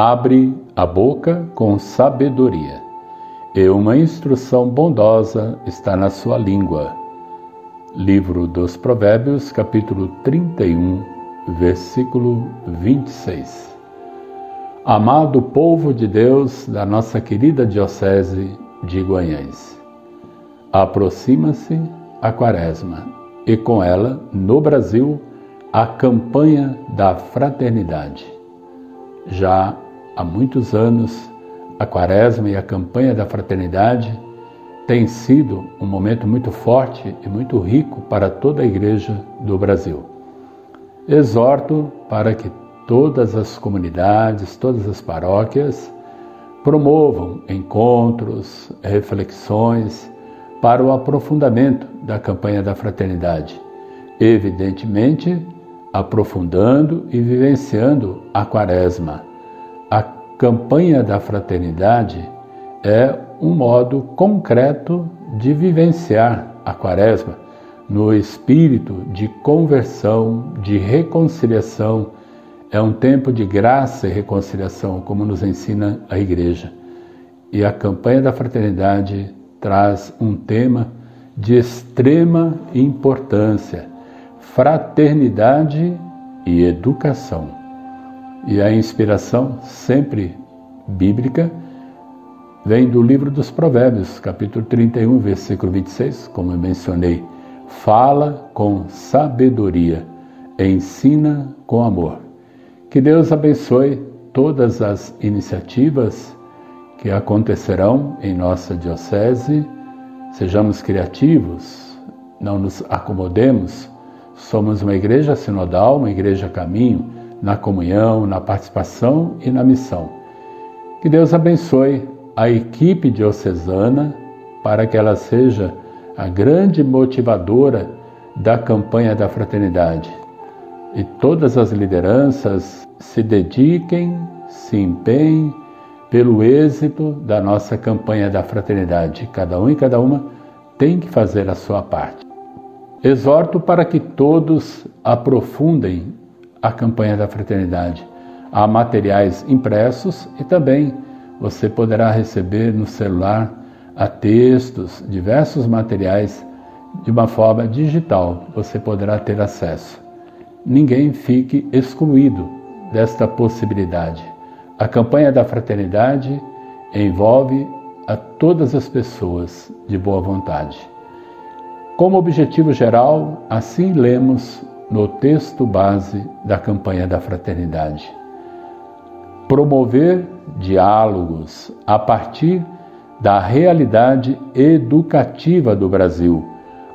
Abre a boca com sabedoria, e uma instrução bondosa está na sua língua. Livro dos Provérbios, capítulo 31, versículo 26. Amado povo de Deus da nossa querida Diocese de Guanhães, aproxima-se a Quaresma e com ela, no Brasil, a campanha da fraternidade. Já há muitos anos, a Quaresma e a campanha da fraternidade tem sido um momento muito forte e muito rico para toda a Igreja do Brasil. Exorto para que todas as comunidades, todas as paróquias promovam encontros, reflexões para o aprofundamento da campanha da fraternidade. Evidentemente, aprofundando e vivenciando a Quaresma. Campanha da fraternidade é um modo concreto de vivenciar a Quaresma no espírito de conversão, de reconciliação. É um tempo de graça e reconciliação, como nos ensina a Igreja. E a campanha da fraternidade traz um tema de extrema importância fraternidade e educação. E a inspiração, sempre bíblica, vem do livro dos Provérbios, capítulo 31, versículo 26, como eu mencionei. Fala com sabedoria, ensina com amor. Que Deus abençoe todas as iniciativas que acontecerão em nossa Diocese. Sejamos criativos, não nos acomodemos Somos uma igreja sinodal, uma igreja caminho, na comunhão, na participação e na missão. Que Deus abençoe a equipe diocesana para que ela seja a grande motivadora da campanha da fraternidade. E todas as lideranças se dediquem, se empenhem pelo êxito da nossa campanha da fraternidade. Cada um e cada uma tem que fazer a sua parte. Exorto para que todos aprofundem a campanha da fraternidade. Há materiais impressos e também você poderá receber no celular a textos, diversos materiais de uma forma digital. Você poderá ter acesso. Ninguém fique excluído desta possibilidade. A campanha da fraternidade envolve a todas as pessoas de boa vontade. Como objetivo geral, assim lemos no texto base da campanha da fraternidade. Promover diálogos a partir da realidade educativa do Brasil,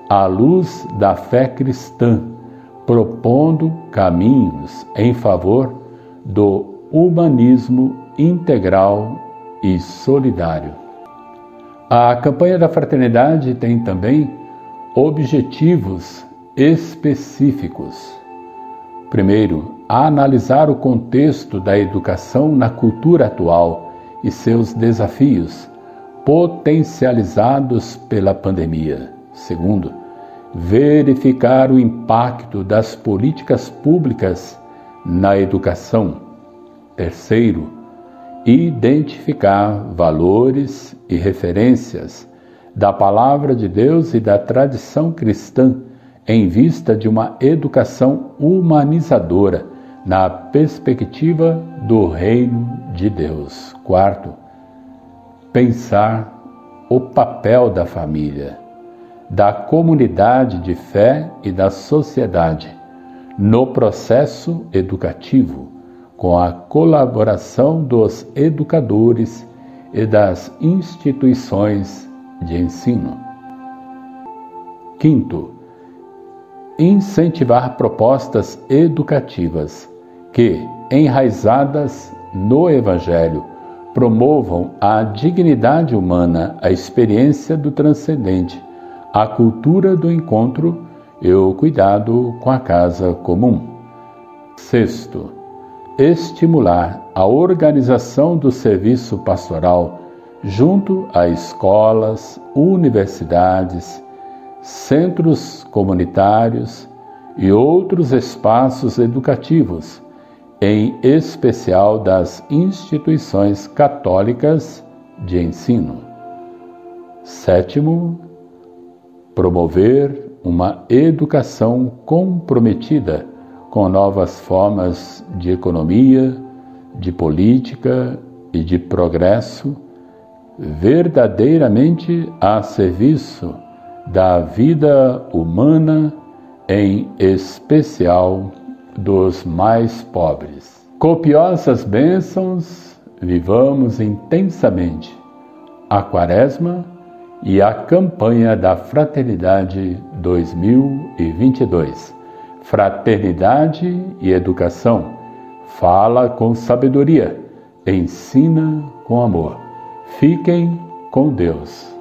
à luz da fé cristã, propondo caminhos em favor do humanismo integral e solidário. A campanha da fraternidade tem também Objetivos específicos. Primeiro, analisar o contexto da educação na cultura atual e seus desafios, potencializados pela pandemia. Segundo, verificar o impacto das políticas públicas na educação. Terceiro, identificar valores e referências da palavra de Deus e da tradição cristã em vista de uma educação humanizadora na perspectiva do reino de Deus. Quarto, pensar o papel da família, da comunidade de fé e da sociedade no processo educativo, com a colaboração dos educadores e das instituições de ensino. Quinto, incentivar propostas educativas que, enraizadas no Evangelho, promovam a dignidade humana, a experiência do transcendente, a cultura do encontro e o cuidado com a casa comum. Sexto, estimular a organização do serviço pastoral junto a escolas, universidades, centros comunitários e outros espaços educativos, em especial das instituições católicas de ensino. Sétimo, promover uma educação comprometida com novas formas de economia, de política e de progresso, verdadeiramente a serviço da vida humana, em especial dos mais pobres. Copiosas bênçãos, vivamos intensamente a Quaresma e a campanha da Fraternidade 2022. Fraternidade e educação. Fala com sabedoria, ensina com amor. Fiquem com Deus.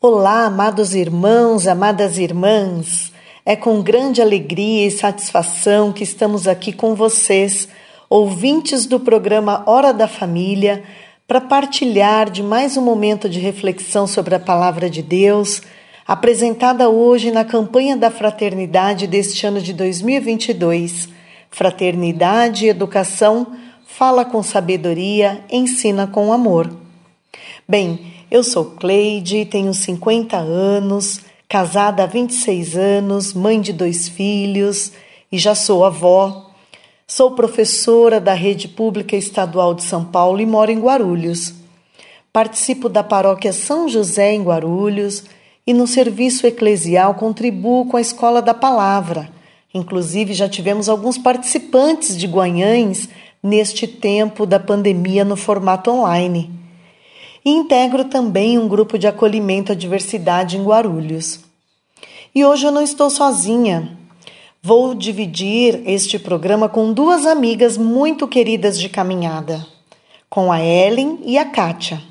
Olá, amados irmãos, amadas irmãs. É com grande alegria e satisfação que estamos aqui com vocês, ouvintes do programa Hora da Família para partilhar de mais um momento de reflexão sobre a Palavra de Deus, apresentada hoje na campanha da fraternidade deste ano de 2022. Fraternidade e Educação, fala com sabedoria, ensina com amor. Bem, eu sou Cleide, tenho 50 anos, casada há 26 anos, mãe de dois filhos e já sou avó. Sou professora da Rede Pública Estadual de São Paulo e moro em Guarulhos. Participo da paróquia São José em Guarulhos e no serviço eclesial contribuo com a Escola da Palavra. Inclusive, já tivemos alguns participantes de Guanhães neste tempo da pandemia no formato online. E integro também um grupo de acolhimento à diversidade em Guarulhos. E hoje eu não estou sozinha. Vou dividir este programa com duas amigas muito queridas de caminhada, com a Ellen e a Kátia.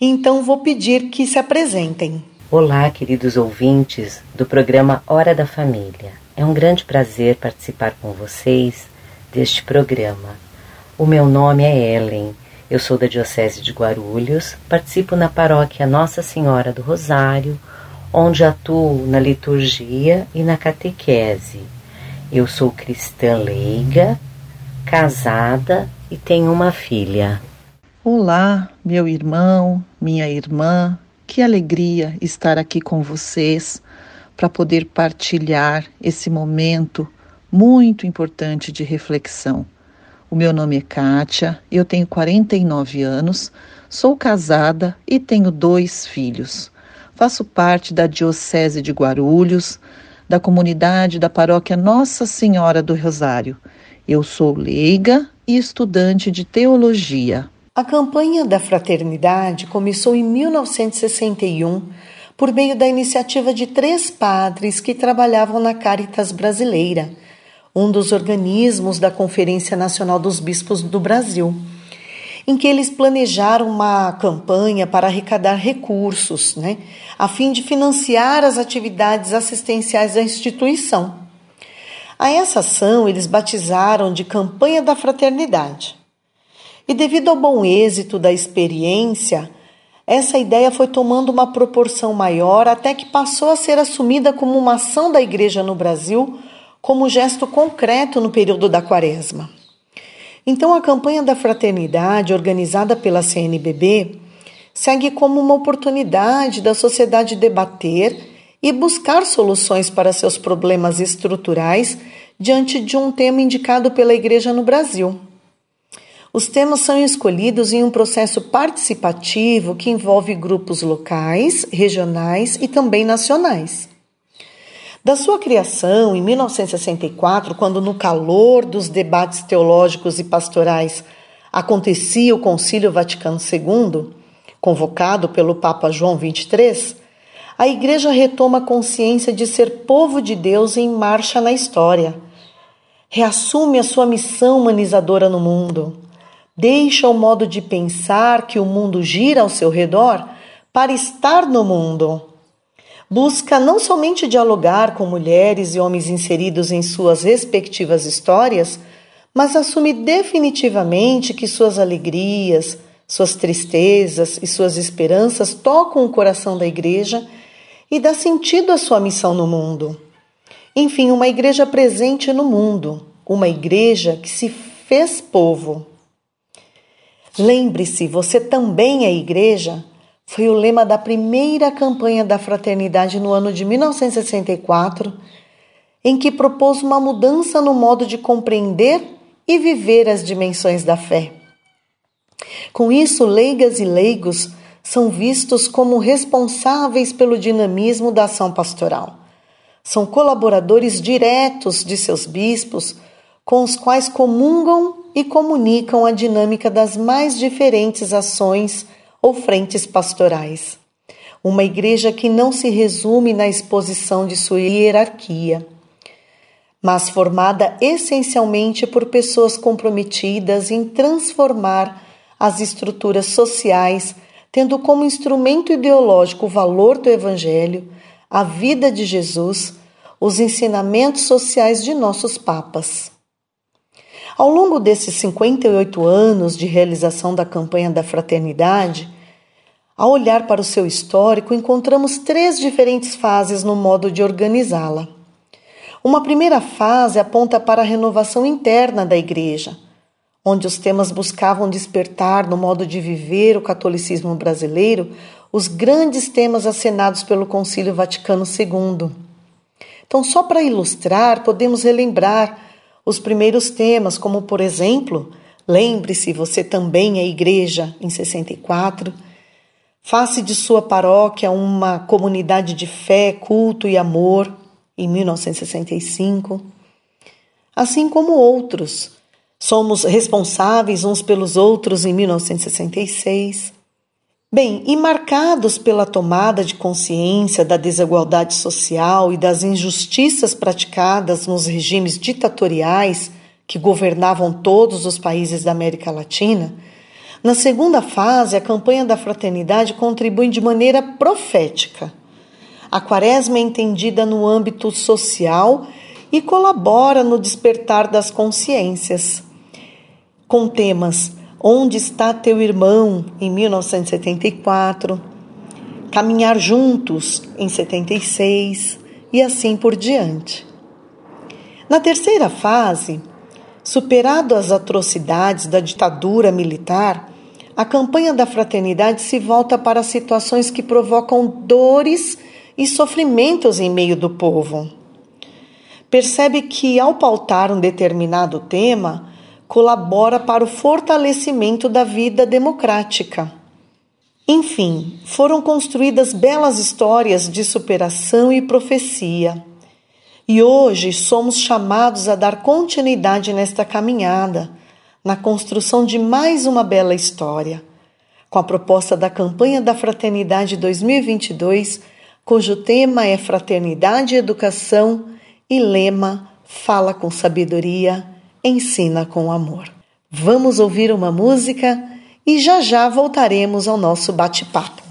Então vou pedir que se apresentem. Olá, queridos ouvintes do programa Hora da Família. É um grande prazer participar com vocês deste programa. O meu nome é Ellen. Eu sou da Diocese de Guarulhos, participo na paróquia Nossa Senhora do Rosário, onde atuo na liturgia e na catequese. Eu sou cristã leiga, casada e tenho uma filha. Olá, meu irmão, minha irmã, que alegria estar aqui com vocês para poder partilhar esse momento muito importante de reflexão. O meu nome é Kátia, eu tenho 49 anos, sou casada e tenho dois filhos. Faço parte da Diocese de Guarulhos, da comunidade da paróquia Nossa Senhora do Rosário. Eu sou leiga e estudante de teologia. A campanha da fraternidade começou em 1961 por meio da iniciativa de três padres que trabalhavam na Caritas Brasileira, um dos organismos da Conferência Nacional dos Bispos do Brasil em que eles planejaram uma campanha para arrecadar recursos, né, a fim de financiar as atividades assistenciais da instituição. A essa ação eles batizaram de Campanha da Fraternidade. E devido ao bom êxito da experiência, essa ideia foi tomando uma proporção maior até que passou a ser assumida como uma ação da Igreja no Brasil, como gesto concreto no período da Quaresma. Então, a campanha da fraternidade, organizada pela CNBB, segue como uma oportunidade da sociedade debater e buscar soluções para seus problemas estruturais diante de um tema indicado pela Igreja no Brasil. Os temas são escolhidos em um processo participativo que envolve grupos locais, regionais e também nacionais. Da sua criação, em 1964, quando no calor dos debates teológicos e pastorais acontecia o Concílio Vaticano II, convocado pelo Papa João XXIII, a Igreja retoma a consciência de ser povo de Deus em marcha na história. Reassume a sua missão humanizadora no mundo. Deixa o modo de pensar que o mundo gira ao seu redor para estar no mundo busca não somente dialogar com mulheres e homens inseridos em suas respectivas histórias, mas assume definitivamente que suas alegrias, suas tristezas e suas esperanças tocam o coração da igreja e dá sentido à sua missão no mundo. Enfim, uma igreja presente no mundo, uma igreja que se fez povo. Lembre-se, você também é igreja foi o lema da primeira campanha da fraternidade no ano de 1964, em que propôs uma mudança no modo de compreender e viver as dimensões da fé. Com isso, leigas e leigos são vistos como responsáveis pelo dinamismo da ação pastoral. São colaboradores diretos de seus bispos, com os quais comungam e comunicam a dinâmica das mais diferentes ações ou frentes pastorais. Uma igreja que não se resume na exposição de sua hierarquia, mas formada essencialmente por pessoas comprometidas em transformar as estruturas sociais, tendo como instrumento ideológico o valor do Evangelho, a vida de Jesus, os ensinamentos sociais de nossos papas. Ao longo desses 58 anos de realização da campanha da fraternidade, ao olhar para o seu histórico, encontramos três diferentes fases no modo de organizá-la. Uma primeira fase aponta para a renovação interna da Igreja, onde os temas buscavam despertar no modo de viver o catolicismo brasileiro os grandes temas acenados pelo Concílio Vaticano II. Então, só para ilustrar, podemos relembrar os primeiros temas, como, por exemplo, Lembre-se, você também é igreja, em 64 Faça de sua paróquia uma comunidade de fé, culto e amor, em 1965. Assim como outros. Somos responsáveis uns pelos outros em 1966. Bem, e marcados pela tomada de consciência da desigualdade social e das injustiças praticadas nos regimes ditatoriais que governavam todos os países da América Latina, na segunda fase, a campanha da fraternidade contribui de maneira profética. A quaresma é entendida no âmbito social e colabora no despertar das consciências. Com temas Onde está teu irmão? em 1974, Caminhar juntos em 76 e assim por diante. Na terceira fase, superado as atrocidades da ditadura militar, a campanha da fraternidade se volta para situações que provocam dores e sofrimentos em meio do povo. Percebe que, ao pautar um determinado tema, colabora para o fortalecimento da vida democrática. Enfim, foram construídas belas histórias de superação e profecia. E hoje somos chamados a dar continuidade nesta caminhada na construção de mais uma bela história, com a proposta da campanha da Fraternidade 2022, cujo tema é Fraternidade e Educação e lema Fala com sabedoria, ensina com amor. Vamos ouvir uma música e já já voltaremos ao nosso bate-papo.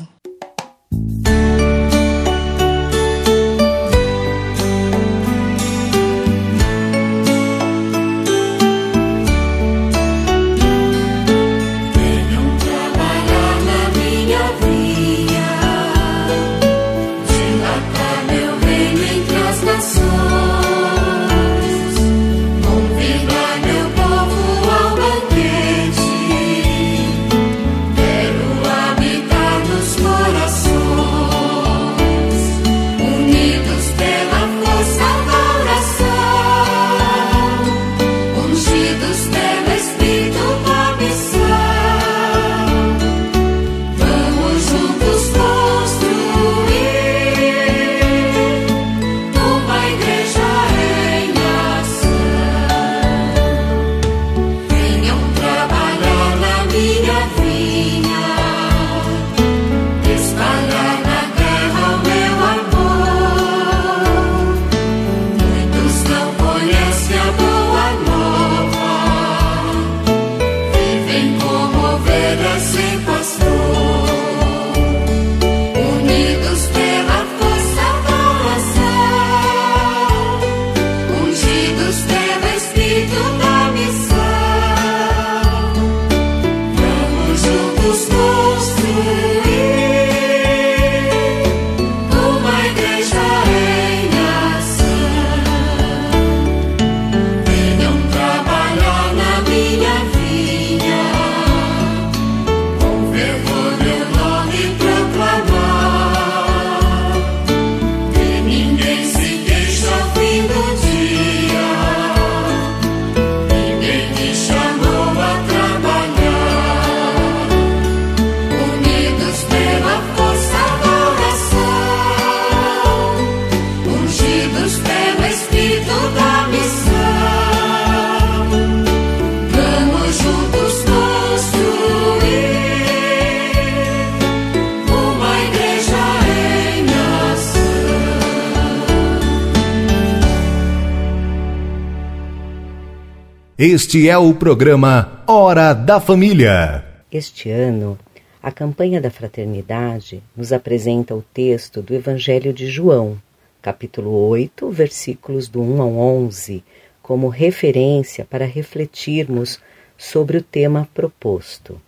Este é o programa Hora da Família. Este ano, a campanha da fraternidade nos apresenta o texto do Evangelho de João, capítulo 8, versículos do 1 ao 11, como referência para refletirmos sobre o tema proposto: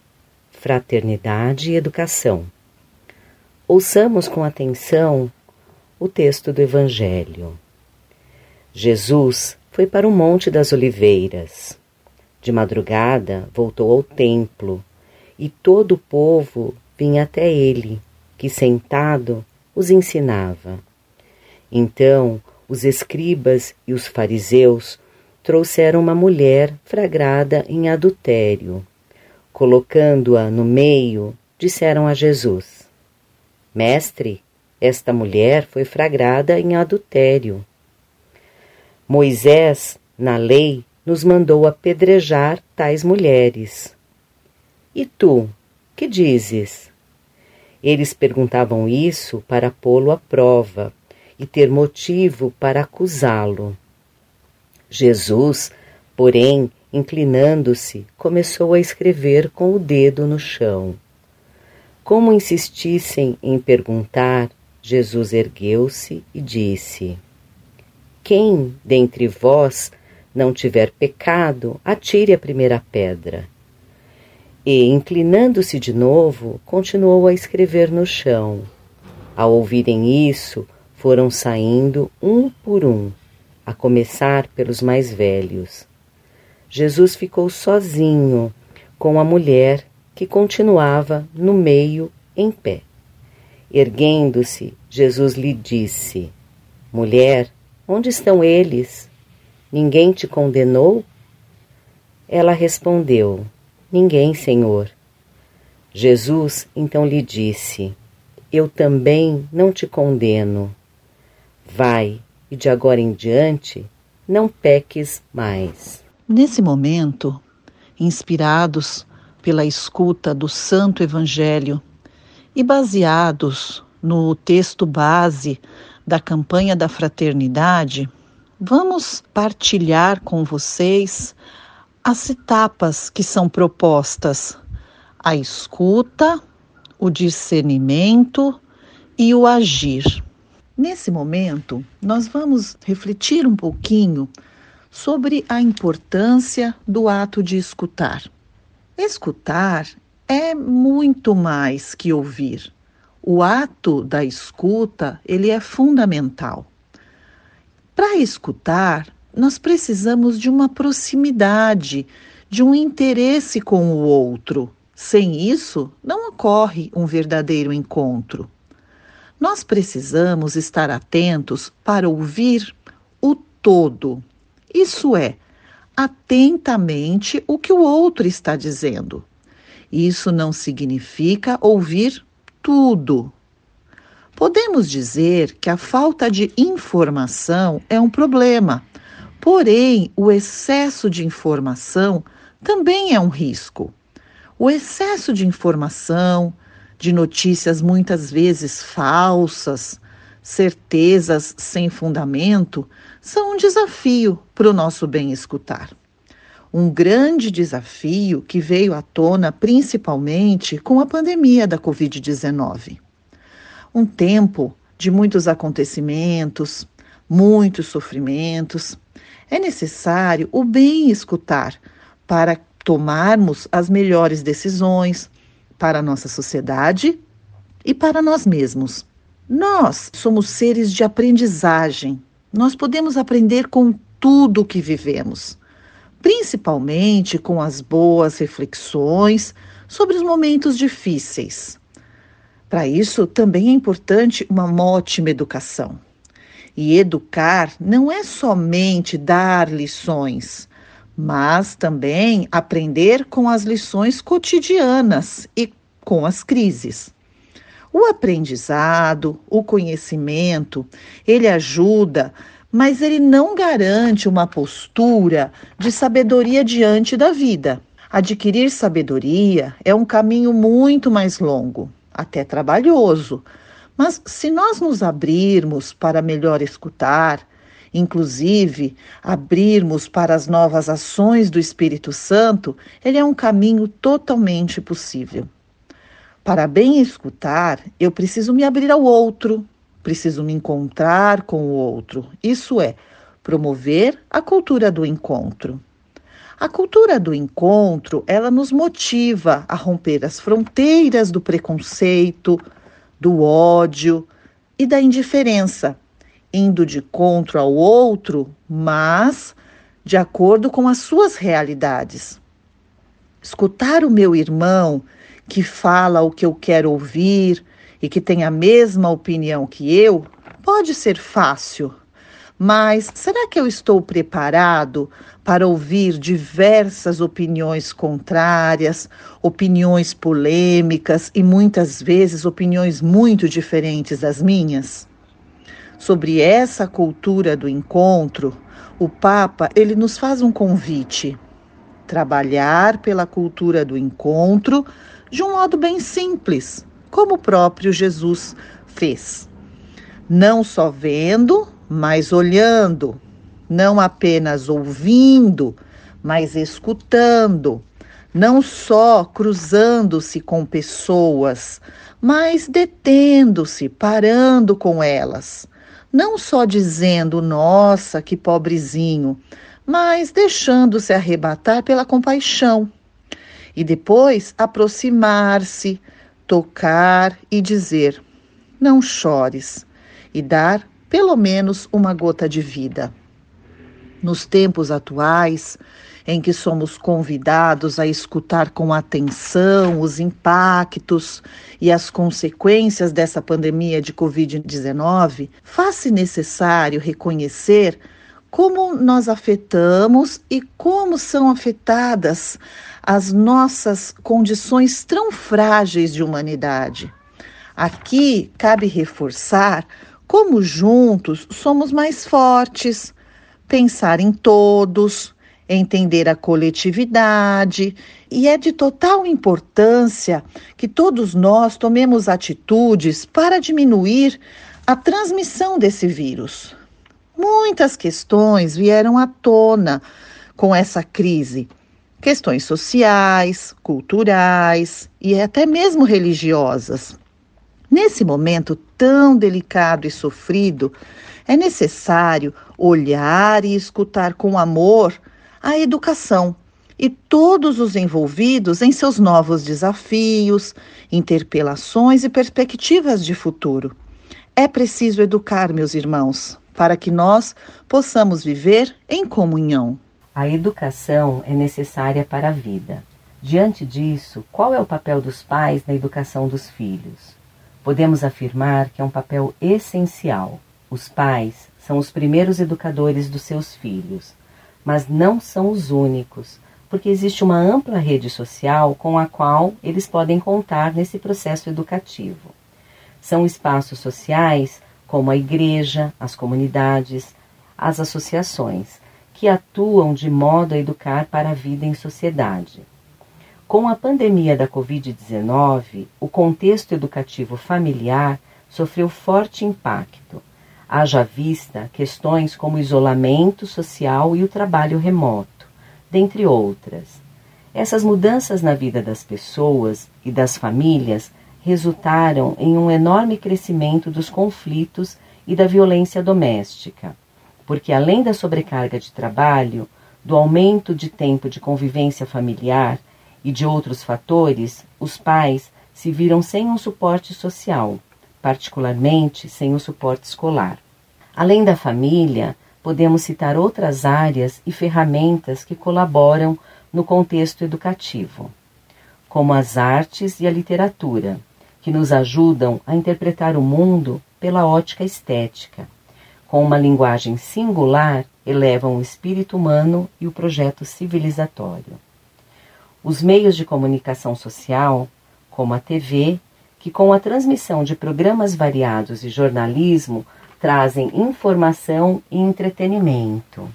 fraternidade e educação. Ouçamos com atenção o texto do Evangelho. Jesus foi para o Monte das Oliveiras. De madrugada voltou ao templo, e todo o povo vinha até ele, que sentado os ensinava. Então os escribas e os fariseus trouxeram uma mulher flagrada em adultério. Colocando-a no meio, disseram a Jesus: Mestre, esta mulher foi flagrada em adultério. Moisés, na lei, nos mandou apedrejar tais mulheres. E tu, que dizes? Eles perguntavam isso para pô-lo à prova e ter motivo para acusá-lo. Jesus, porém, inclinando-se, começou a escrever com o dedo no chão. Como insistissem em perguntar, Jesus ergueu-se e disse: quem dentre vós não tiver pecado, atire a primeira pedra. E, inclinando-se de novo, continuou a escrever no chão. Ao ouvirem isso, foram saindo um por um, a começar pelos mais velhos. Jesus ficou sozinho com a mulher que continuava no meio em pé. Erguendo-se, Jesus lhe disse: Mulher, Onde estão eles? Ninguém te condenou? Ela respondeu: Ninguém, Senhor. Jesus então lhe disse: Eu também não te condeno. Vai e de agora em diante não peques mais. Nesse momento, inspirados pela escuta do Santo Evangelho e baseados no texto base da campanha da fraternidade, vamos partilhar com vocês as etapas que são propostas: a escuta, o discernimento e o agir. Nesse momento, nós vamos refletir um pouquinho sobre a importância do ato de escutar. Escutar é muito mais que ouvir o ato da escuta, ele é fundamental. Para escutar, nós precisamos de uma proximidade, de um interesse com o outro. Sem isso, não ocorre um verdadeiro encontro. Nós precisamos estar atentos para ouvir o todo. Isso é, atentamente o que o outro está dizendo. Isso não significa ouvir tudo. Podemos dizer que a falta de informação é um problema, porém, o excesso de informação também é um risco. O excesso de informação, de notícias muitas vezes falsas, certezas sem fundamento, são um desafio para o nosso bem escutar um grande desafio que veio à tona principalmente com a pandemia da Covid-19. Um tempo de muitos acontecimentos, muitos sofrimentos. É necessário o bem escutar para tomarmos as melhores decisões para a nossa sociedade e para nós mesmos. Nós somos seres de aprendizagem. Nós podemos aprender com tudo o que vivemos principalmente com as boas reflexões sobre os momentos difíceis. Para isso, também é importante uma ótima educação. E educar não é somente dar lições, mas também aprender com as lições cotidianas e com as crises. O aprendizado, o conhecimento, ele ajuda mas ele não garante uma postura de sabedoria diante da vida. Adquirir sabedoria é um caminho muito mais longo, até trabalhoso. Mas se nós nos abrirmos para melhor escutar inclusive abrirmos para as novas ações do Espírito Santo, ele é um caminho totalmente possível. Para bem escutar, eu preciso me abrir ao outro, preciso me encontrar com o outro. Isso é, promover a cultura do encontro. A cultura do encontro, ela nos motiva a romper as fronteiras do preconceito, do ódio e da indiferença, indo de encontro ao outro, mas de acordo com as suas realidades. Escutar o meu irmão que fala o que eu quero ouvir e que tem a mesma opinião que eu, pode ser fácil. Mas será que eu estou preparado para ouvir diversas opiniões contrárias, opiniões polêmicas e muitas vezes opiniões muito diferentes das minhas? Sobre essa cultura do encontro, o Papa, ele nos faz um convite: trabalhar pela cultura do encontro de um modo bem simples, como o próprio Jesus fez. Não só vendo, mas olhando, não apenas ouvindo, mas escutando, não só cruzando-se com pessoas, mas detendo-se, parando com elas, não só dizendo, nossa, que pobrezinho, mas deixando-se arrebatar pela compaixão. E depois aproximar-se, tocar e dizer: Não chores, e dar pelo menos uma gota de vida. Nos tempos atuais, em que somos convidados a escutar com atenção os impactos e as consequências dessa pandemia de Covid-19, faz-se necessário reconhecer como nós afetamos e como são afetadas as nossas condições tão frágeis de humanidade. Aqui cabe reforçar como juntos somos mais fortes, pensar em todos, entender a coletividade, e é de total importância que todos nós tomemos atitudes para diminuir a transmissão desse vírus. Muitas questões vieram à tona com essa crise questões sociais, culturais e até mesmo religiosas. Nesse momento tão delicado e sofrido, é necessário olhar e escutar com amor a educação e todos os envolvidos em seus novos desafios, interpelações e perspectivas de futuro. É preciso educar, meus irmãos, para que nós possamos viver em comunhão. A educação é necessária para a vida. Diante disso, qual é o papel dos pais na educação dos filhos? Podemos afirmar que é um papel essencial. Os pais são os primeiros educadores dos seus filhos, mas não são os únicos, porque existe uma ampla rede social com a qual eles podem contar nesse processo educativo. São espaços sociais como a igreja, as comunidades, as associações que atuam de modo a educar para a vida em sociedade. Com a pandemia da Covid-19, o contexto educativo familiar sofreu forte impacto. Haja vista questões como isolamento social e o trabalho remoto, dentre outras. Essas mudanças na vida das pessoas e das famílias resultaram em um enorme crescimento dos conflitos e da violência doméstica porque além da sobrecarga de trabalho, do aumento de tempo de convivência familiar e de outros fatores, os pais se viram sem um suporte social, particularmente sem o suporte escolar. Além da família, podemos citar outras áreas e ferramentas que colaboram no contexto educativo, como as artes e a literatura, que nos ajudam a interpretar o mundo pela ótica estética com uma linguagem singular, elevam o espírito humano e o projeto civilizatório. Os meios de comunicação social, como a TV, que com a transmissão de programas variados e jornalismo trazem informação e entretenimento.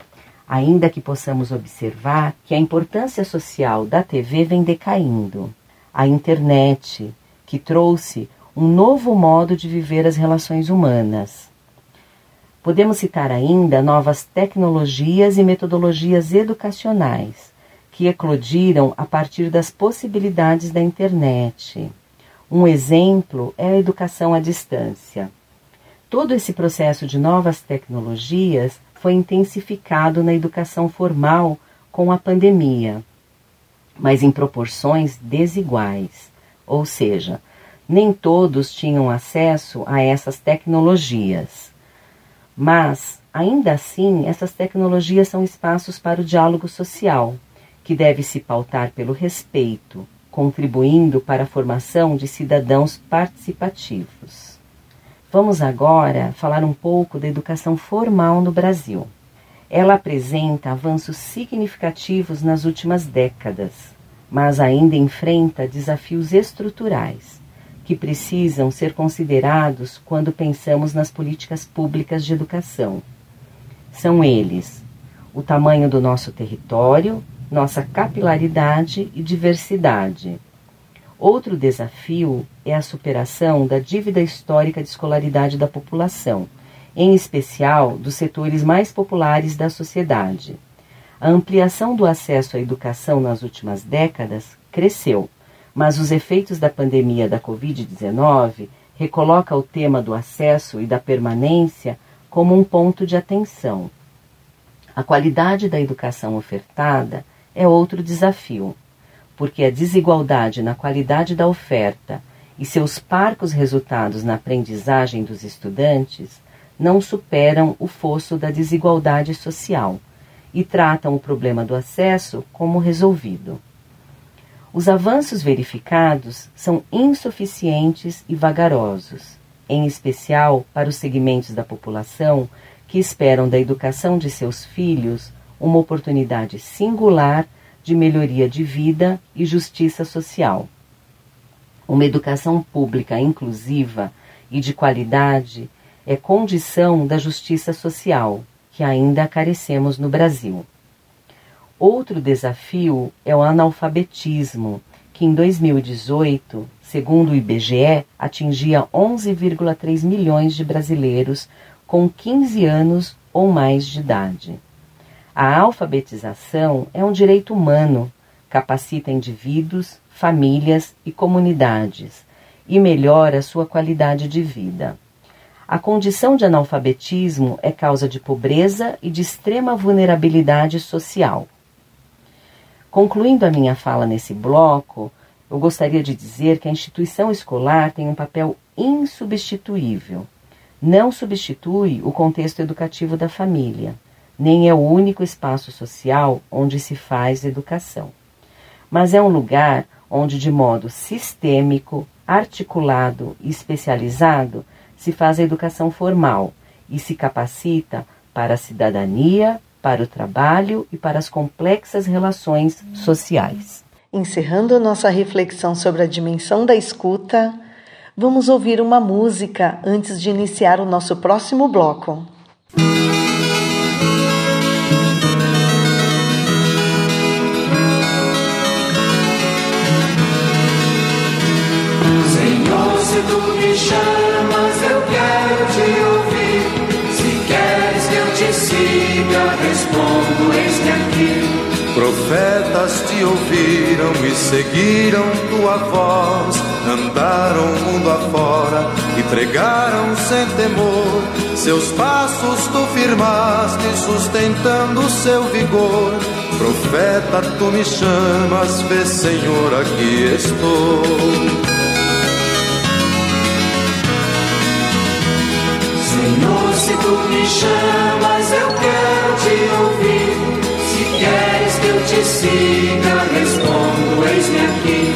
Ainda que possamos observar que a importância social da TV vem decaindo. A internet, que trouxe um novo modo de viver as relações humanas Podemos citar ainda novas tecnologias e metodologias educacionais que eclodiram a partir das possibilidades da internet. Um exemplo é a educação à distância. Todo esse processo de novas tecnologias foi intensificado na educação formal com a pandemia, mas em proporções desiguais, ou seja, nem todos tinham acesso a essas tecnologias. Mas, ainda assim, essas tecnologias são espaços para o diálogo social, que deve se pautar pelo respeito, contribuindo para a formação de cidadãos participativos. Vamos agora falar um pouco da educação formal no Brasil. Ela apresenta avanços significativos nas últimas décadas, mas ainda enfrenta desafios estruturais que precisam ser considerados quando pensamos nas políticas públicas de educação. São eles: o tamanho do nosso território, nossa capilaridade e diversidade. Outro desafio é a superação da dívida histórica de escolaridade da população, em especial dos setores mais populares da sociedade. A ampliação do acesso à educação nas últimas décadas cresceu, mas os efeitos da pandemia da Covid-19 recoloca o tema do acesso e da permanência como um ponto de atenção. A qualidade da educação ofertada é outro desafio, porque a desigualdade na qualidade da oferta e seus parcos resultados na aprendizagem dos estudantes não superam o fosso da desigualdade social e tratam o problema do acesso como resolvido. Os avanços verificados são insuficientes e vagarosos, em especial para os segmentos da população que esperam da educação de seus filhos uma oportunidade singular de melhoria de vida e justiça social. Uma educação pública inclusiva e de qualidade é condição da justiça social, que ainda carecemos no Brasil. Outro desafio é o analfabetismo, que em 2018, segundo o IBGE, atingia 11,3 milhões de brasileiros com 15 anos ou mais de idade. A alfabetização é um direito humano, capacita indivíduos, famílias e comunidades e melhora sua qualidade de vida. A condição de analfabetismo é causa de pobreza e de extrema vulnerabilidade social. Concluindo a minha fala nesse bloco, eu gostaria de dizer que a instituição escolar tem um papel insubstituível. Não substitui o contexto educativo da família nem é o único espaço social onde se faz educação, mas é um lugar onde, de modo sistêmico, articulado e especializado, se faz a educação formal e se capacita para a cidadania, para o trabalho e para as complexas relações sociais. Encerrando nossa reflexão sobre a dimensão da escuta, vamos ouvir uma música antes de iniciar o nosso próximo bloco. Profetas te ouviram e seguiram tua voz, andaram mundo afora e pregaram sem temor. Seus passos tu firmaste, sustentando seu vigor. Profeta, tu me chamas, vê Senhor, aqui estou. Se tu me chamas, eu quero te ouvir queres que eu te siga, respondo, eis-me aqui.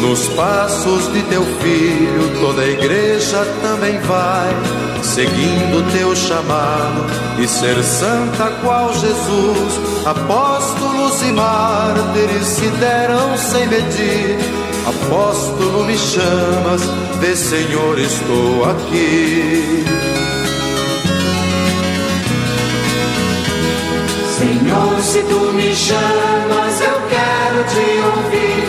Nos passos de teu filho, toda a igreja também vai, seguindo teu chamado e ser santa qual Jesus. Apóstolos e mártires se deram sem medir. Apóstolo, me chamas, vê, Senhor, estou aqui. Senhor, se tu me chamas, eu quero te ouvir.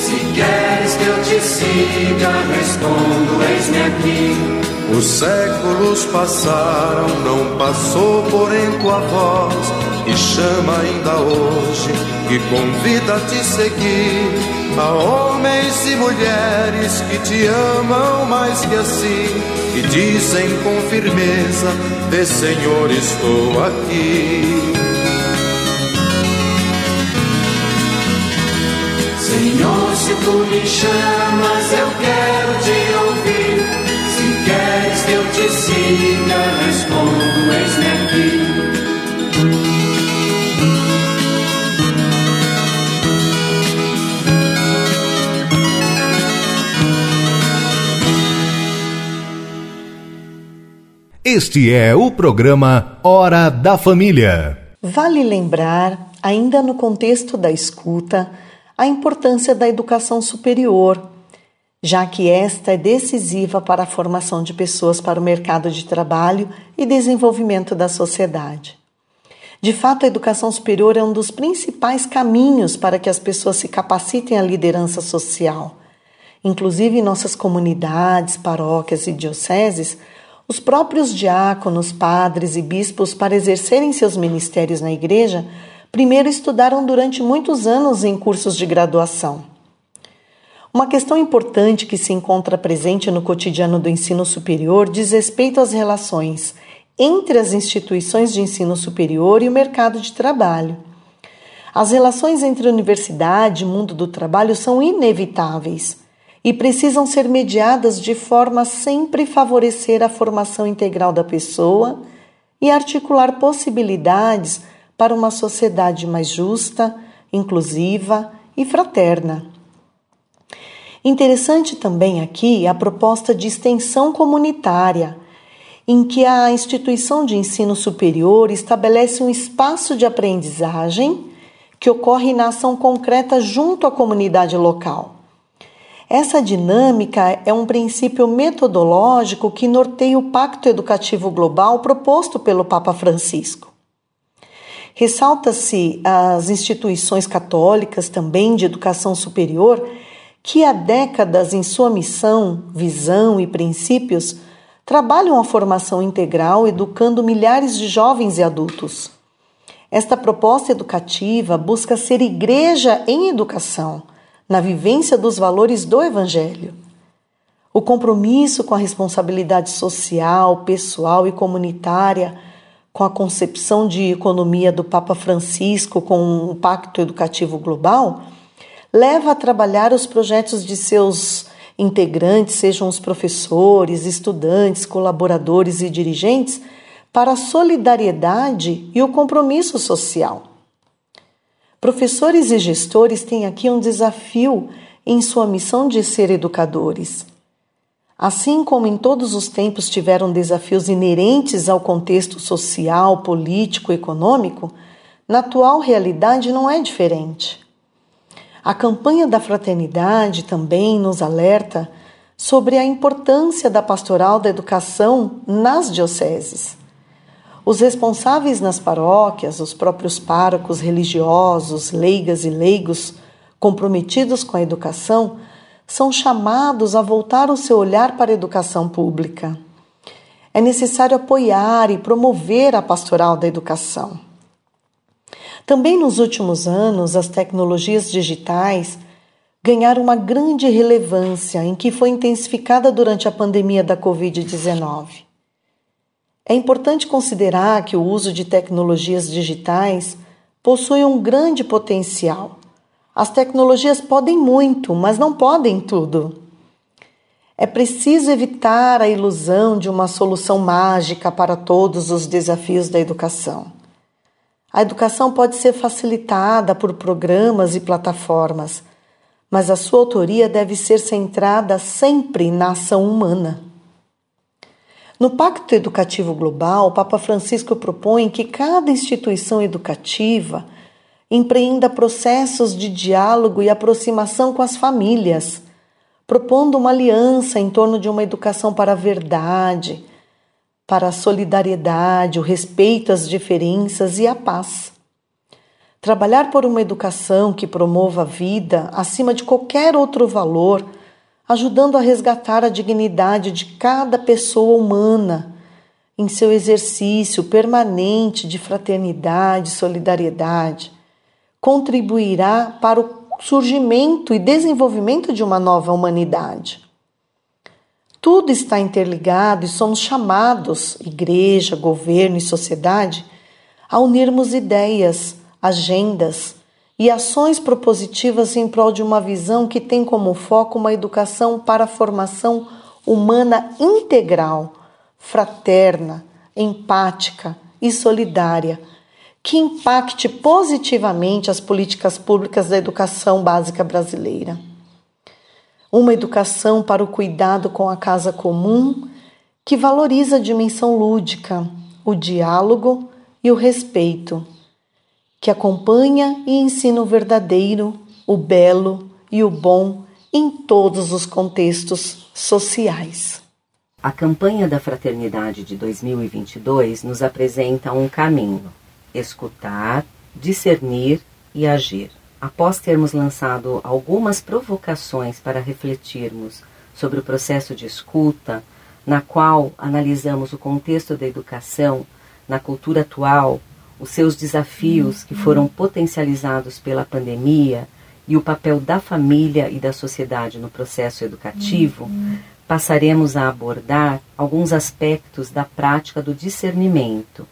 Se queres que eu te siga, respondo, eis-me aqui. Os séculos passaram, não passou porém tua voz e chama ainda hoje, que convida a te seguir. A homens e mulheres que te amam mais que assim e dizem com firmeza: Vê, Senhor, estou aqui. Senhor, se tu me chamas, eu quero te ouvir. Se queres que eu te siga, respondo: Eis-me aqui. Este é o programa Hora da Família. Vale lembrar, ainda no contexto da escuta, a importância da educação superior, já que esta é decisiva para a formação de pessoas para o mercado de trabalho e desenvolvimento da sociedade. De fato, a educação superior é um dos principais caminhos para que as pessoas se capacitem à liderança social. Inclusive em nossas comunidades, paróquias e dioceses, os próprios diáconos, padres e bispos, para exercerem seus ministérios na igreja, primeiro estudaram durante muitos anos em cursos de graduação. Uma questão importante que se encontra presente no cotidiano do ensino superior diz respeito às relações entre as instituições de ensino superior e o mercado de trabalho. As relações entre universidade e mundo do trabalho são inevitáveis e precisam ser mediadas de forma a sempre favorecer a formação integral da pessoa e articular possibilidades para uma sociedade mais justa, inclusiva e fraterna. Interessante também aqui a proposta de extensão comunitária, em que a instituição de ensino superior estabelece um espaço de aprendizagem que ocorre na ação concreta junto à comunidade local. Essa dinâmica é um princípio metodológico que norteia o Pacto Educativo Global proposto pelo Papa Francisco. Ressalta-se as instituições católicas também de educação superior que há décadas em sua missão, visão e princípios trabalham a formação integral educando milhares de jovens e adultos. Esta proposta educativa busca ser igreja em educação na vivência dos valores do Evangelho. O compromisso com a responsabilidade social, pessoal e comunitária, com a concepção de economia do Papa Francisco com o Pacto Educativo Global, leva a trabalhar os projetos de seus integrantes, sejam os professores, estudantes, colaboradores e dirigentes, para a solidariedade e o compromisso social. Professores e gestores têm aqui um desafio em sua missão de ser educadores. Assim como em todos os tempos tiveram desafios inerentes ao contexto social, político, econômico, na atual realidade não é diferente. A campanha da fraternidade também nos alerta sobre a importância da pastoral da educação nas dioceses. Os responsáveis nas paróquias, os próprios párocos religiosos, leigas e leigos comprometidos com a educação, são chamados a voltar o seu olhar para a educação pública. É necessário apoiar e promover a pastoral da educação. Também nos últimos anos, as tecnologias digitais ganharam uma grande relevância, em que foi intensificada durante a pandemia da Covid-19. É importante considerar que o uso de tecnologias digitais possui um grande potencial. As tecnologias podem muito, mas não podem tudo. É preciso evitar a ilusão de uma solução mágica para todos os desafios da educação. A educação pode ser facilitada por programas e plataformas, mas a sua autoria deve ser centrada sempre na ação humana. No Pacto Educativo Global, o Papa Francisco propõe que cada instituição educativa empreenda processos de diálogo e aproximação com as famílias, propondo uma aliança em torno de uma educação para a verdade, para a solidariedade, o respeito às diferenças e a paz. Trabalhar por uma educação que promova a vida acima de qualquer outro valor ajudando a resgatar a dignidade de cada pessoa humana em seu exercício permanente de fraternidade solidariedade, contribuirá para o surgimento e desenvolvimento de uma nova humanidade. Tudo está interligado e somos chamados, igreja, governo e sociedade, a unirmos ideias, agendas e ações propositivas em prol de uma visão que tem como foco uma educação para a formação humana integral, fraterna, empática e solidária, que impacte positivamente as políticas públicas da educação básica brasileira uma educação para o cuidado com a casa comum que valoriza a dimensão lúdica, o diálogo e o respeito, que acompanha e ensina o verdadeiro, o belo e o bom em todos os contextos sociais. A campanha da Fraternidade de 2022 nos apresenta um caminho: escutar, discernir e agir. Após termos lançado algumas provocações para refletirmos sobre o processo de escuta, na qual analisamos o contexto da educação na cultura atual, os seus desafios que foram potencializados pela pandemia e o papel da família e da sociedade no processo educativo, passaremos a abordar alguns aspectos da prática do discernimento,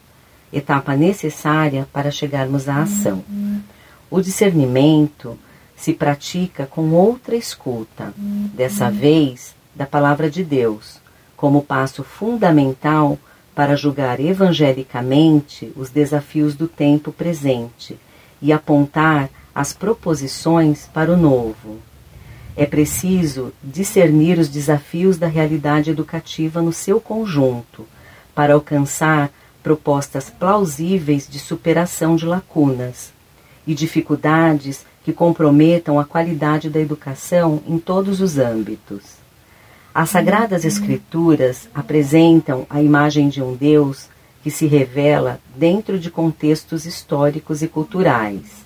etapa necessária para chegarmos à ação. O discernimento se pratica com outra escuta, dessa vez da palavra de Deus, como passo fundamental para julgar evangelicamente os desafios do tempo presente e apontar as proposições para o novo. É preciso discernir os desafios da realidade educativa no seu conjunto, para alcançar propostas plausíveis de superação de lacunas e dificuldades que comprometam a qualidade da educação em todos os âmbitos. As Sagradas Escrituras apresentam a imagem de um Deus que se revela dentro de contextos históricos e culturais.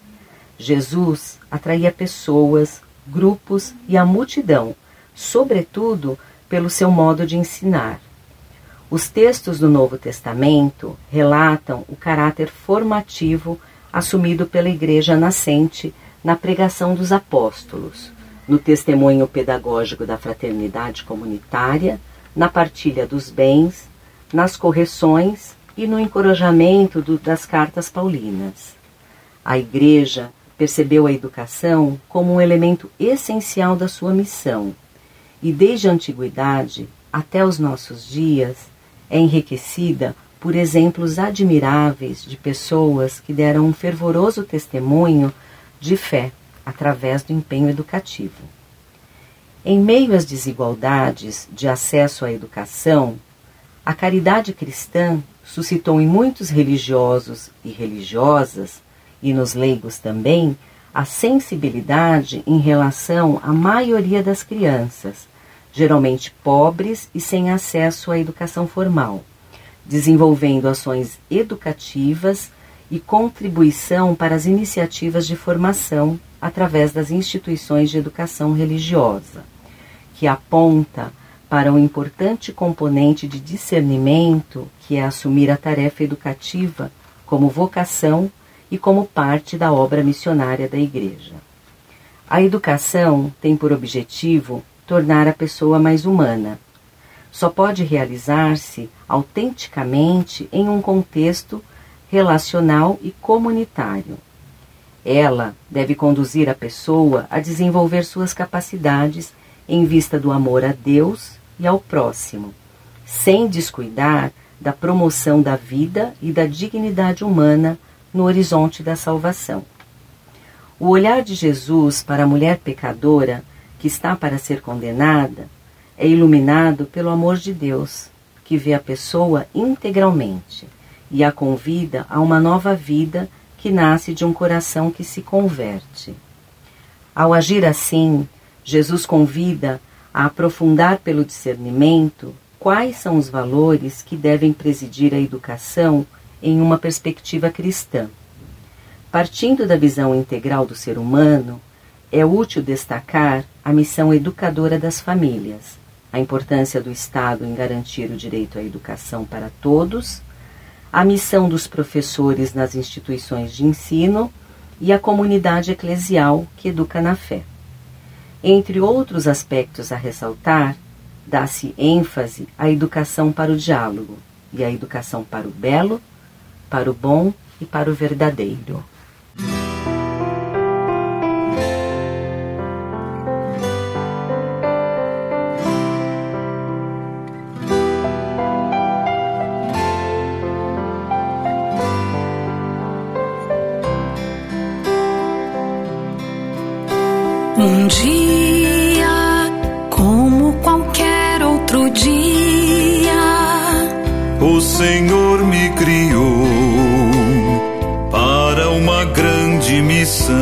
Jesus atraía pessoas, grupos e a multidão, sobretudo pelo seu modo de ensinar. Os textos do Novo Testamento relatam o caráter formativo assumido pela Igreja nascente na pregação dos apóstolos, no testemunho pedagógico da fraternidade comunitária, na partilha dos bens, nas correções e no encorajamento do, das cartas paulinas. A Igreja percebeu a educação como um elemento essencial da sua missão e, desde a antiguidade até os nossos dias, é enriquecida por exemplos admiráveis de pessoas que deram um fervoroso testemunho de fé através do empenho educativo. Em meio às desigualdades de acesso à educação, a caridade cristã suscitou em muitos religiosos e religiosas, e nos leigos também, a sensibilidade em relação à maioria das crianças, geralmente pobres e sem acesso à educação formal desenvolvendo ações educativas e contribuição para as iniciativas de formação através das instituições de educação religiosa, que aponta para um importante componente de discernimento que é assumir a tarefa educativa como vocação e como parte da obra missionária da Igreja. A educação tem por objetivo tornar a pessoa mais humana, só pode realizar-se autenticamente em um contexto relacional e comunitário. Ela deve conduzir a pessoa a desenvolver suas capacidades em vista do amor a Deus e ao próximo, sem descuidar da promoção da vida e da dignidade humana no horizonte da salvação. O olhar de Jesus para a mulher pecadora que está para ser condenada é iluminado pelo amor de Deus, que vê a pessoa integralmente e a convida a uma nova vida que nasce de um coração que se converte. Ao agir assim, Jesus convida a aprofundar pelo discernimento quais são os valores que devem presidir a educação em uma perspectiva cristã. Partindo da visão integral do ser humano, é útil destacar a missão educadora das famílias, a importância do Estado em garantir o direito à educação para todos, a missão dos professores nas instituições de ensino e a comunidade eclesial que educa na fé. Entre outros aspectos a ressaltar, dá-se ênfase à educação para o diálogo e à educação para o belo, para o bom e para o verdadeiro. Um dia, como qualquer outro dia, o Senhor me criou para uma grande missão.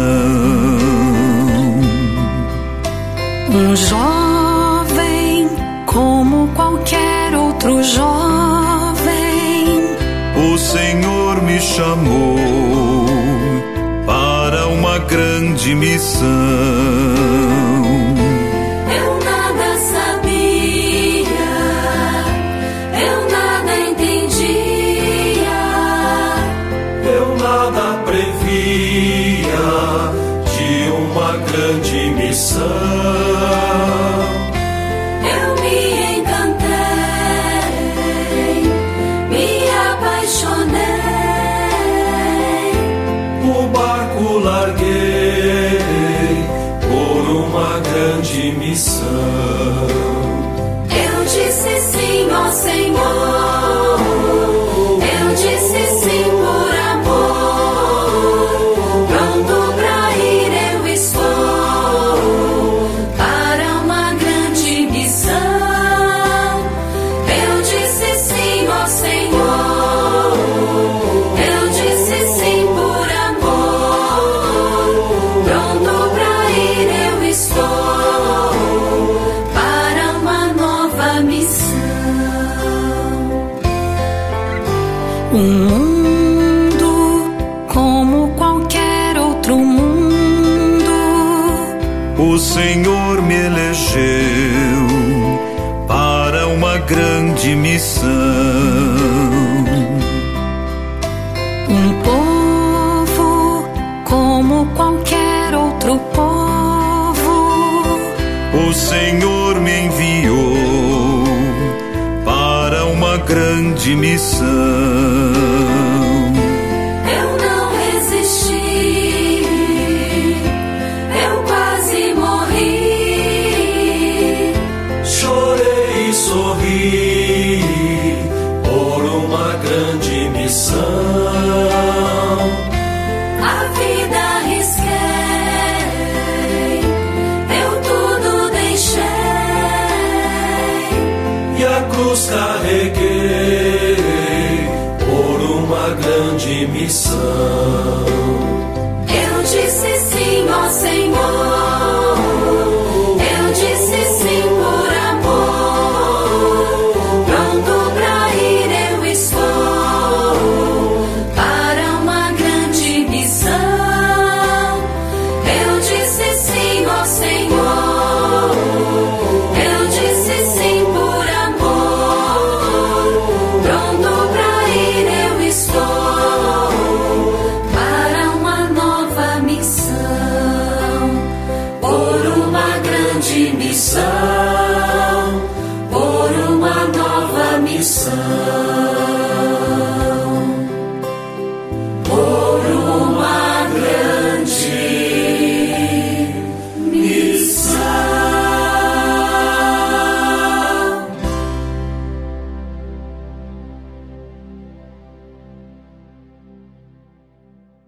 Um jovem, como qualquer outro jovem, o Senhor me chamou para uma grande missão. Grande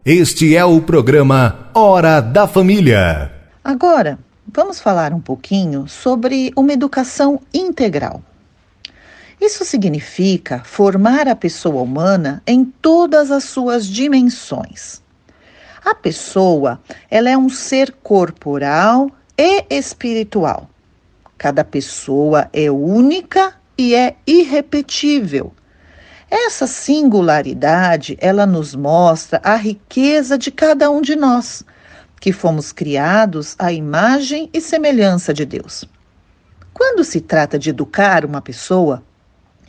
Este é o programa Hora da Família. Agora, vamos falar um pouquinho sobre uma educação integral. Isso significa formar a pessoa humana em todas as suas dimensões. A pessoa, ela é um ser corporal e espiritual. Cada pessoa é única e é irrepetível essa singularidade, ela nos mostra a riqueza de cada um de nós, que fomos criados à imagem e semelhança de Deus. Quando se trata de educar uma pessoa,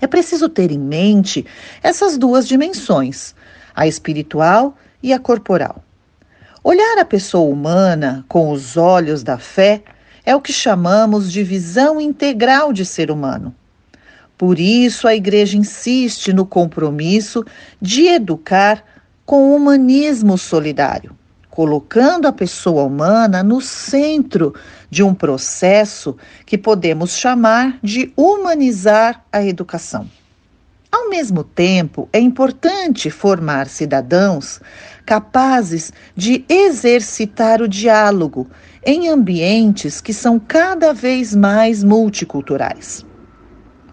é preciso ter em mente essas duas dimensões, a espiritual e a corporal. Olhar a pessoa humana com os olhos da fé é o que chamamos de visão integral de ser humano. Por isso, a Igreja insiste no compromisso de educar com humanismo solidário, colocando a pessoa humana no centro de um processo que podemos chamar de humanizar a educação. Ao mesmo tempo, é importante formar cidadãos capazes de exercitar o diálogo em ambientes que são cada vez mais multiculturais.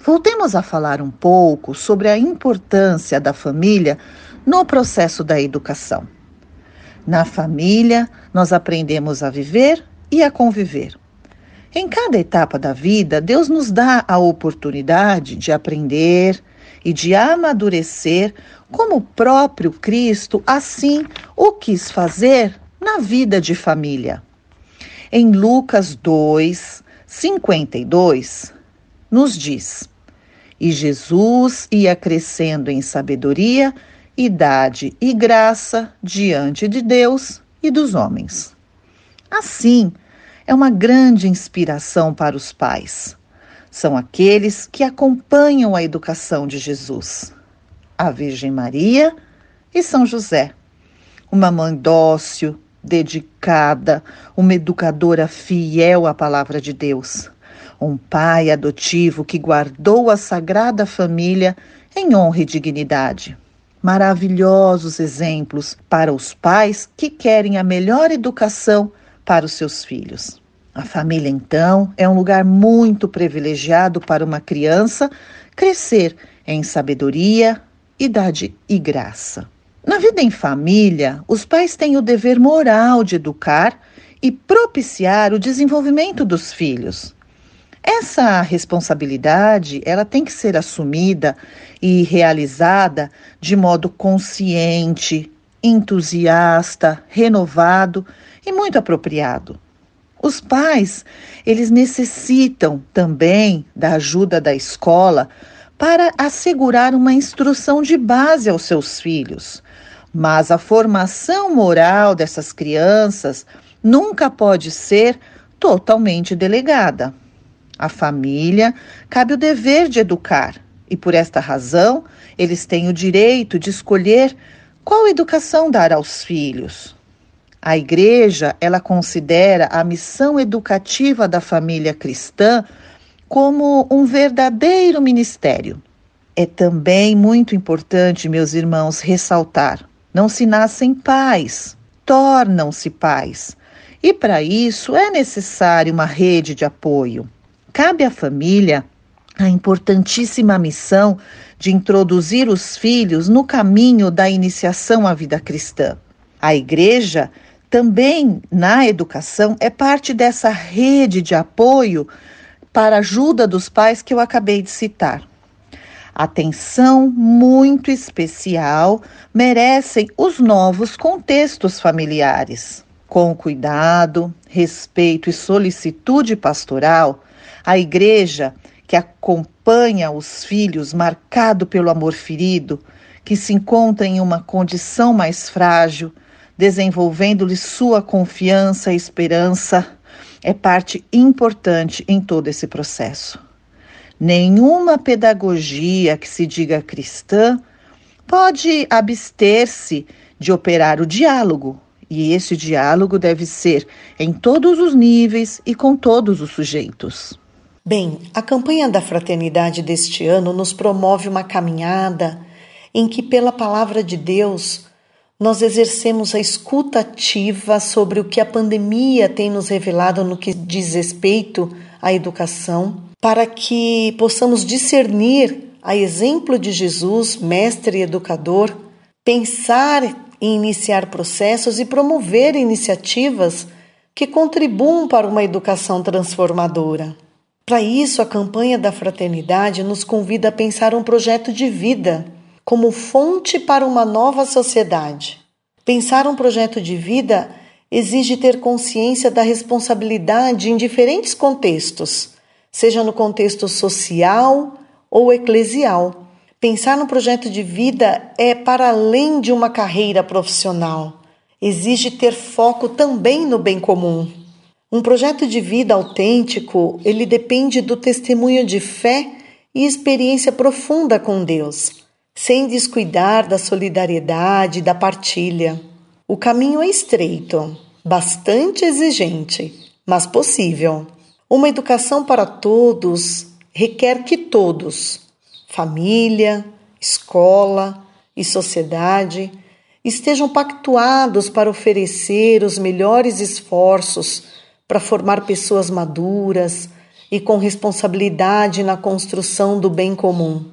Voltemos a falar um pouco sobre a importância da família no processo da educação. Na família, nós aprendemos a viver e a conviver. Em cada etapa da vida, Deus nos dá a oportunidade de aprender e de amadurecer como o próprio Cristo assim o quis fazer na vida de família. Em Lucas 2, 52, nos diz: E Jesus ia crescendo em sabedoria, idade e graça diante de Deus e dos homens. Assim, é uma grande inspiração para os pais. São aqueles que acompanham a educação de Jesus a Virgem Maria e São José. Uma mãe dócil, dedicada, uma educadora fiel à palavra de Deus. Um pai adotivo que guardou a sagrada família em honra e dignidade. Maravilhosos exemplos para os pais que querem a melhor educação para os seus filhos. A família, então, é um lugar muito privilegiado para uma criança crescer em sabedoria, idade e graça. Na vida em família, os pais têm o dever moral de educar e propiciar o desenvolvimento dos filhos. Essa responsabilidade, ela tem que ser assumida e realizada de modo consciente, entusiasta, renovado e muito apropriado. Os pais, eles necessitam também da ajuda da escola para assegurar uma instrução de base aos seus filhos. Mas a formação moral dessas crianças nunca pode ser totalmente delegada. A família cabe o dever de educar e, por esta razão, eles têm o direito de escolher qual educação dar aos filhos. A igreja, ela considera a missão educativa da família cristã como um verdadeiro ministério. É também muito importante, meus irmãos, ressaltar: não se nascem pais, tornam-se pais. E para isso é necessário uma rede de apoio. Cabe à família a importantíssima missão de introduzir os filhos no caminho da iniciação à vida cristã. A igreja também na educação é parte dessa rede de apoio para a ajuda dos pais que eu acabei de citar. Atenção muito especial merecem os novos contextos familiares. Com cuidado, respeito e solicitude pastoral, a igreja que acompanha os filhos marcado pelo amor ferido, que se encontra em uma condição mais frágil, desenvolvendo-lhe sua confiança e esperança, é parte importante em todo esse processo. Nenhuma pedagogia que se diga cristã pode abster-se de operar o diálogo, e esse diálogo deve ser em todos os níveis e com todos os sujeitos. Bem, a campanha da fraternidade deste ano nos promove uma caminhada em que, pela palavra de Deus, nós exercemos a escuta ativa sobre o que a pandemia tem nos revelado no que diz respeito à educação, para que possamos discernir, a exemplo de Jesus, mestre e educador, pensar em iniciar processos e promover iniciativas que contribuam para uma educação transformadora. Para isso, a campanha da fraternidade nos convida a pensar um projeto de vida como fonte para uma nova sociedade. Pensar um projeto de vida exige ter consciência da responsabilidade em diferentes contextos, seja no contexto social ou eclesial. Pensar no projeto de vida é para além de uma carreira profissional. Exige ter foco também no bem comum. Um projeto de vida autêntico, ele depende do testemunho de fé e experiência profunda com Deus, sem descuidar da solidariedade da partilha. O caminho é estreito, bastante exigente, mas possível. Uma educação para todos requer que todos, família, escola e sociedade, estejam pactuados para oferecer os melhores esforços para formar pessoas maduras e com responsabilidade na construção do bem comum.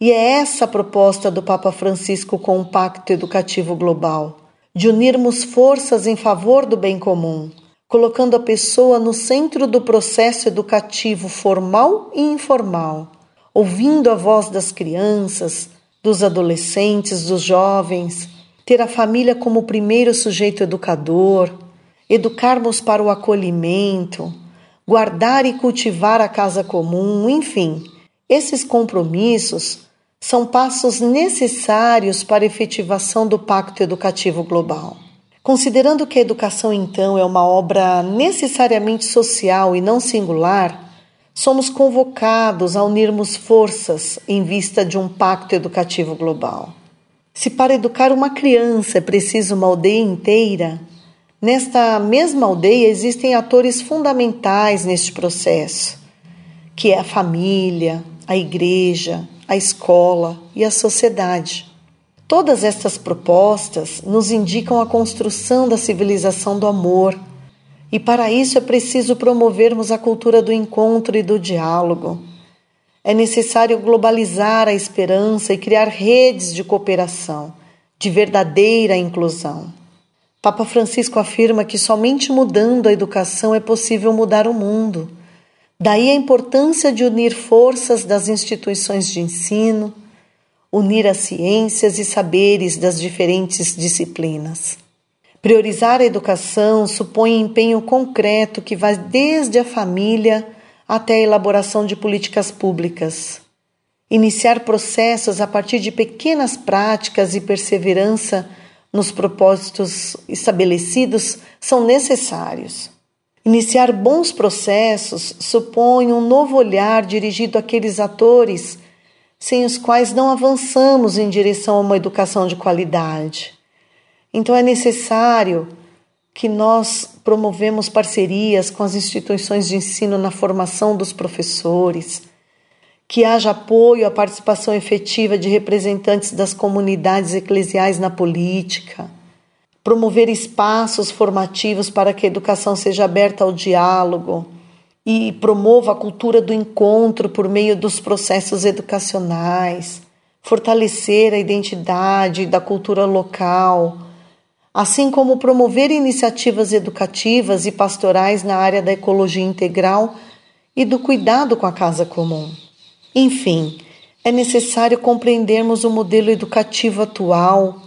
E é essa a proposta do Papa Francisco com o Pacto Educativo Global, de unirmos forças em favor do bem comum, colocando a pessoa no centro do processo educativo formal e informal, ouvindo a voz das crianças, dos adolescentes, dos jovens, ter a família como o primeiro sujeito educador, educarmos para o acolhimento, guardar e cultivar a casa comum, enfim, esses compromissos são passos necessários para a efetivação do Pacto Educativo Global. Considerando que a educação, então, é uma obra necessariamente social e não singular, somos convocados a unirmos forças em vista de um pacto educativo global. Se para educar uma criança é preciso uma aldeia inteira, nesta mesma aldeia existem atores fundamentais neste processo, que é a família, a igreja, a escola e a sociedade. Todas estas propostas nos indicam a construção da civilização do amor e para isso é preciso promovermos a cultura do encontro e do diálogo. É necessário globalizar a esperança e criar redes de cooperação, de verdadeira inclusão. Papa Francisco afirma que somente mudando a educação é possível mudar o mundo. Daí a importância de unir forças das instituições de ensino, unir as ciências e saberes das diferentes disciplinas. Priorizar a educação supõe empenho concreto que vai desde a família até a elaboração de políticas públicas. Iniciar processos a partir de pequenas práticas e perseverança nos propósitos estabelecidos são necessários. Iniciar bons processos supõe um novo olhar dirigido àqueles atores sem os quais não avançamos em direção a uma educação de qualidade. Então é necessário que nós promovemos parcerias com as instituições de ensino na formação dos professores, que haja apoio à participação efetiva de representantes das comunidades eclesiais na política, promover espaços formativos para que a educação seja aberta ao diálogo e promova a cultura do encontro por meio dos processos educacionais, fortalecer a identidade da cultura local assim como promover iniciativas educativas e pastorais na área da ecologia integral e do cuidado com a casa comum. Enfim, é necessário compreendermos o modelo educativo atual,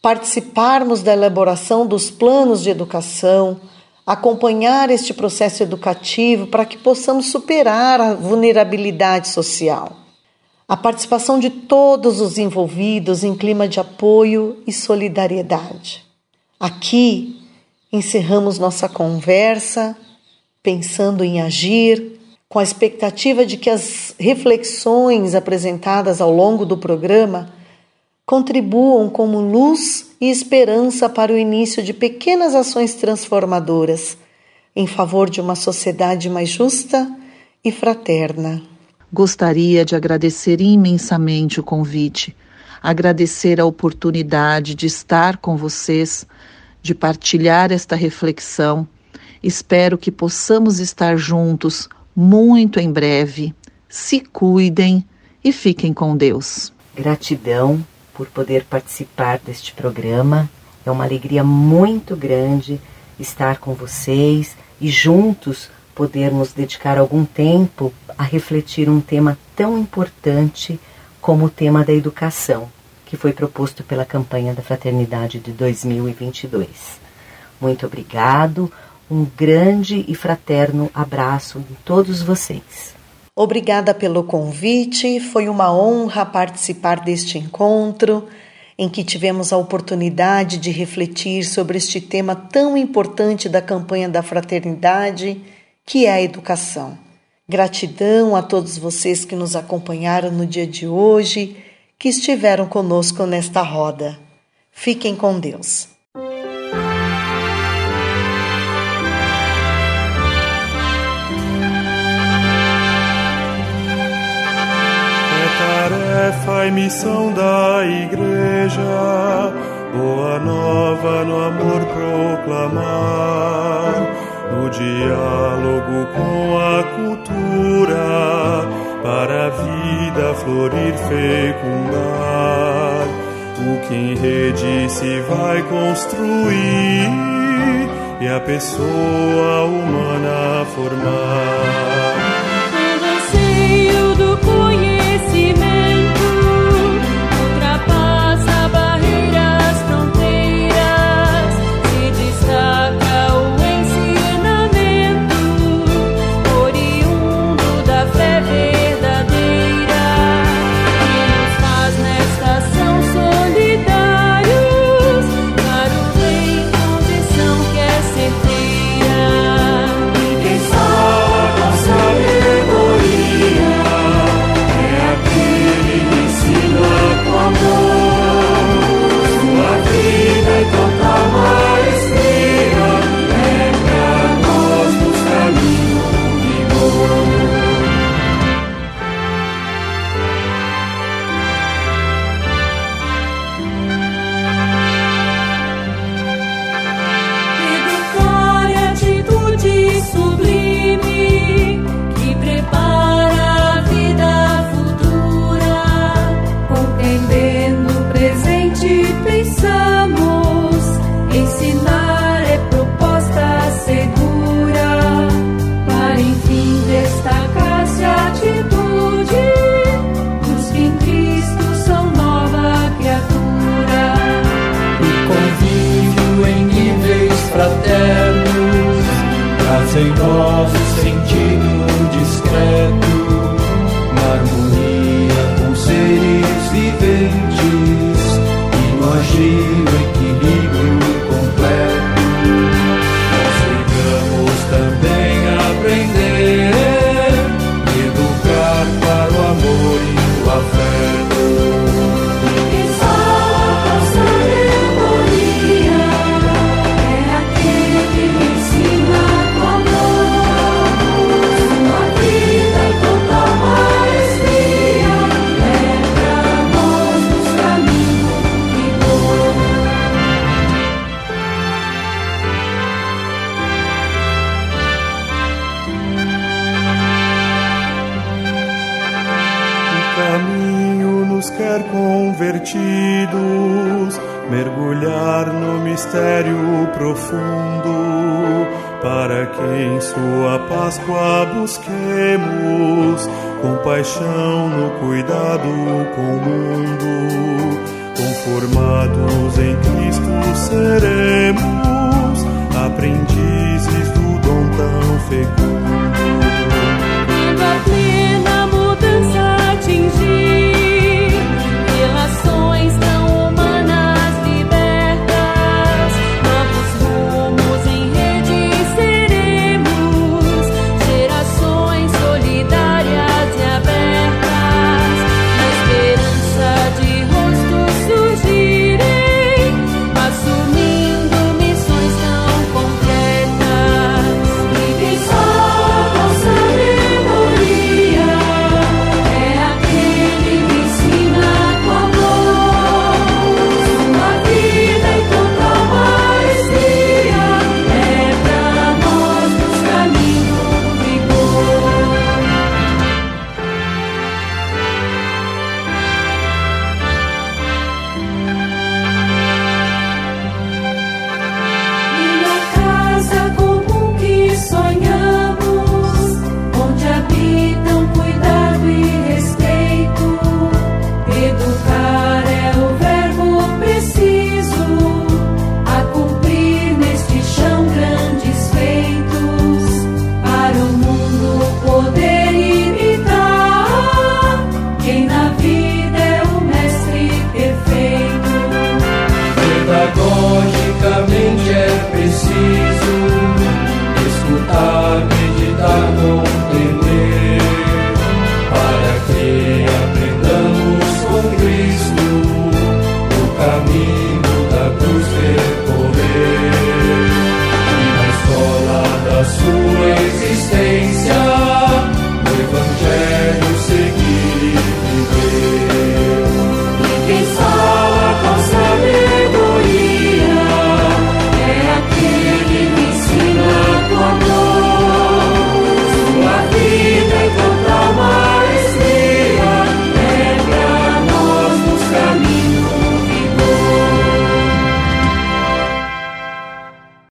participarmos da elaboração dos planos de educação, acompanhar este processo educativo para que possamos superar a vulnerabilidade social. A participação de todos os envolvidos em clima de apoio e solidariedade. Aqui encerramos nossa conversa pensando em agir, com a expectativa de que as reflexões apresentadas ao longo do programa contribuam como luz e esperança para o início de pequenas ações transformadoras em favor de uma sociedade mais justa e fraterna. Gostaria de agradecer imensamente o convite, agradecer a oportunidade de estar com vocês de partilhar esta reflexão. Espero que possamos estar juntos muito em breve. Se cuidem e fiquem com Deus. Gratidão por poder participar deste programa. É uma alegria muito grande estar com vocês e juntos podermos dedicar algum tempo a refletir um tema tão importante como o tema da educação que foi proposto pela campanha da Fraternidade de 2022. Muito obrigado, um grande e fraterno abraço em todos vocês. Obrigada pelo convite, foi uma honra participar deste encontro em que tivemos a oportunidade de refletir sobre este tema tão importante da campanha da fraternidade, que é a educação. Gratidão a todos vocês que nos acompanharam no dia de hoje, que estiveram conosco nesta roda. Fiquem com Deus. Tarefa e missão da igreja, boa nova no amor proclamar, no diálogo com a cultura, para a vida florir, fecundar. O que em rede se vai construir e a pessoa humana formar. Compaixão no cuidado com o mundo. Conformados em Cristo seremos aprendizes do dom tão fecundo.